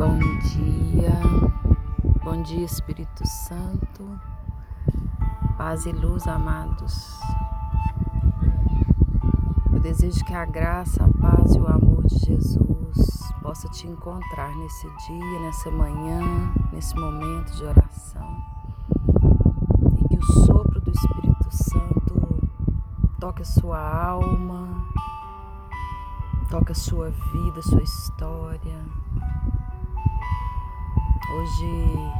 Bom dia, bom dia Espírito Santo, paz e luz, amados. Eu desejo que a graça, a paz e o amor de Jesus possa te encontrar nesse dia, nessa manhã, nesse momento de oração. E que o sopro do Espírito Santo toque a sua alma, toque a sua vida, a sua história Hoje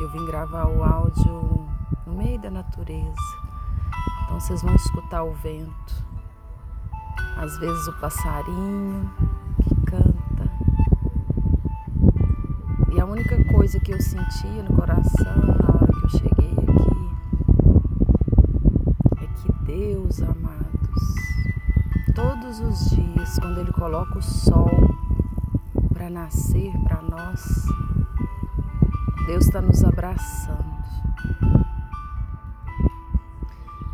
eu vim gravar o áudio no meio da natureza. Então vocês vão escutar o vento. Às vezes o passarinho que canta. E a única coisa que eu sentia no coração na hora que eu cheguei aqui é que Deus, amados, todos os dias, quando Ele coloca o sol para nascer para nós, Deus está nos abraçando.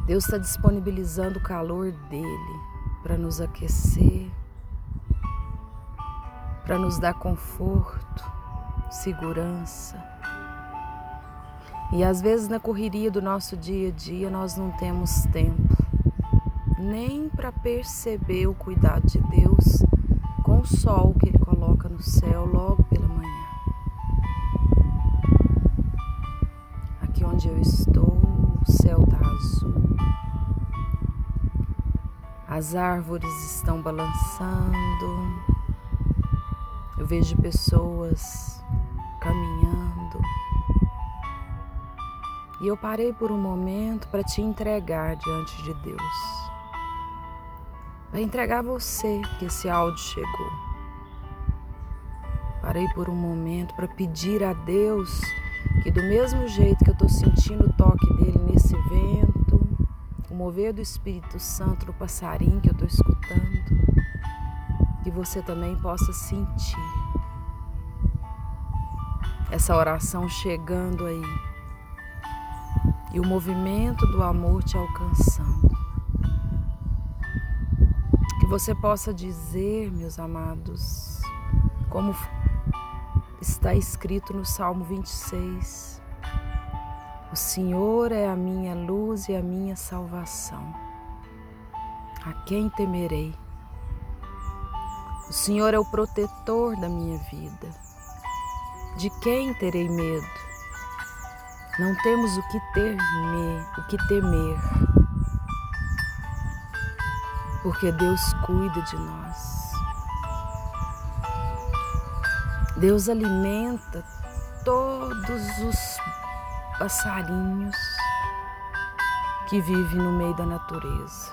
Deus está disponibilizando o calor dele para nos aquecer, para nos dar conforto, segurança. E às vezes na correria do nosso dia a dia nós não temos tempo nem para perceber o cuidado de Deus com o sol que Ele coloca no céu logo pela manhã. Eu estou, o céu está azul, as árvores estão balançando, eu vejo pessoas caminhando. E eu parei por um momento para te entregar diante de Deus. Para entregar você que esse áudio chegou. Parei por um momento para pedir a Deus que do mesmo jeito que eu estou sentindo o toque dele nesse vento, o mover do Espírito Santo no passarinho que eu estou escutando, que você também possa sentir essa oração chegando aí e o movimento do amor te alcançando. Que você possa dizer, meus amados, como está escrito no Salmo 26. O Senhor é a minha luz e a minha salvação. A quem temerei? O Senhor é o protetor da minha vida. De quem terei medo? Não temos o que temer, o que temer. Porque Deus cuida de nós. Deus alimenta todos os passarinhos que vivem no meio da natureza.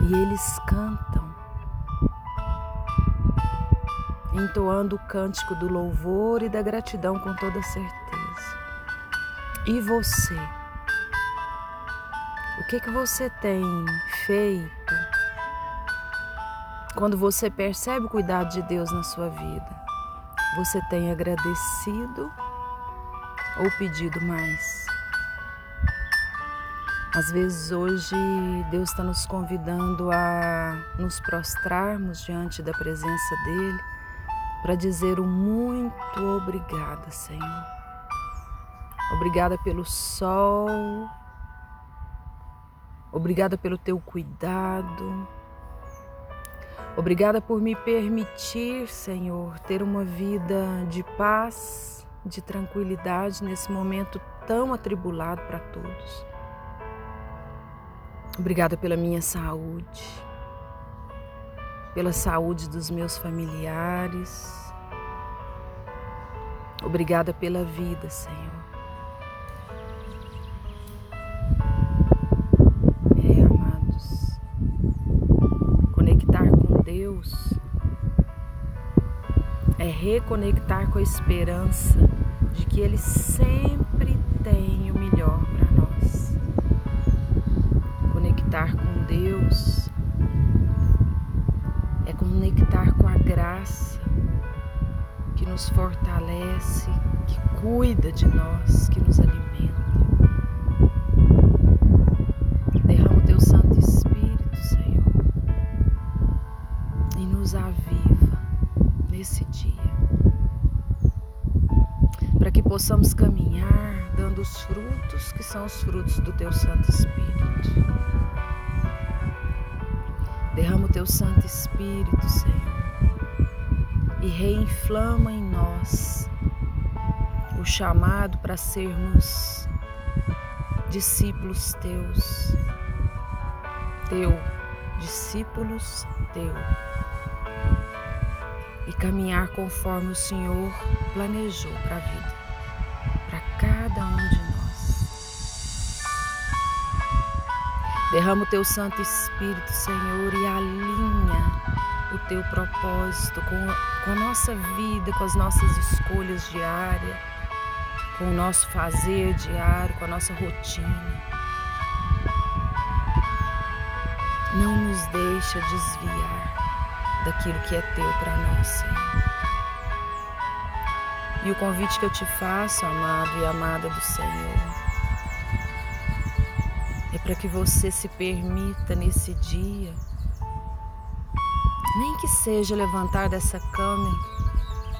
E eles cantam, entoando o cântico do louvor e da gratidão com toda certeza. E você? O que que você tem feito quando você percebe o cuidado de Deus na sua vida, você tem agradecido ou pedido mais? Às vezes hoje Deus está nos convidando a nos prostrarmos diante da presença dEle para dizer o muito obrigada, Senhor. Obrigada pelo sol, obrigada pelo teu cuidado, Obrigada por me permitir, Senhor, ter uma vida de paz, de tranquilidade nesse momento tão atribulado para todos. Obrigada pela minha saúde, pela saúde dos meus familiares. Obrigada pela vida, Senhor. É reconectar com a esperança de que Ele sempre tem o melhor para nós. Conectar com Deus é conectar com a graça que nos fortalece, que cuida de nós, que nos alimenta. Possamos caminhar dando os frutos que são os frutos do Teu Santo Espírito. Derrama o Teu Santo Espírito, Senhor, e reinflama em nós o chamado para sermos discípulos Teus, Teu, discípulos Teu e caminhar conforme o Senhor planejou para a vida, cada um de nós. Derrama o teu Santo Espírito, Senhor, e alinha o teu propósito com com a nossa vida, com as nossas escolhas diárias, com o nosso fazer diário, com a nossa rotina. Não nos deixa desviar daquilo que é teu para nós, Senhor. E o convite que eu te faço, amado e amada do Senhor, é para que você se permita nesse dia, nem que seja levantar dessa cama,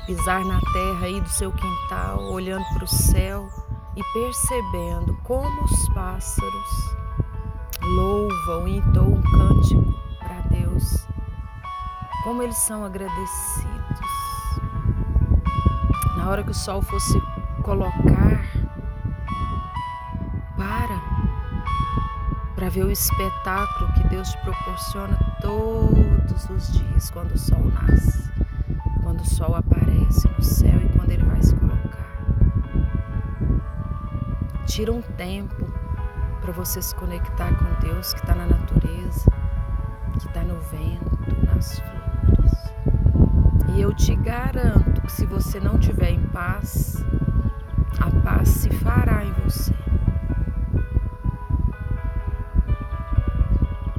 pisar na terra aí do seu quintal, olhando para o céu e percebendo como os pássaros louvam e entoam um cântico para Deus como eles são agradecidos. Na hora que o sol fosse colocar, para para ver o espetáculo que Deus te proporciona todos os dias quando o sol nasce, quando o sol aparece no céu e quando ele vai se colocar. Tira um tempo para você se conectar com Deus que está na natureza, que está no vento, nas flores e eu te garanto que se você não tiver em paz, a paz se fará em você.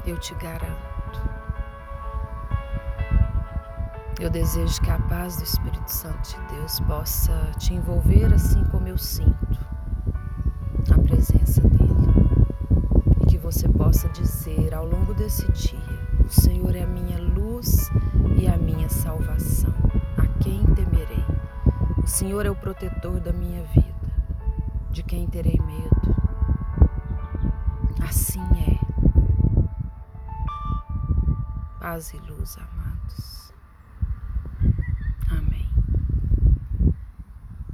Eu te garanto. Eu desejo que a paz do Espírito Santo de Deus possa te envolver assim como eu sinto a presença dele. E que você possa dizer ao longo desse dia: O Senhor é a minha luz e a minha salvação. Quem temerei? O Senhor é o protetor da minha vida. De quem terei medo? Assim é. Paz e luz, amém.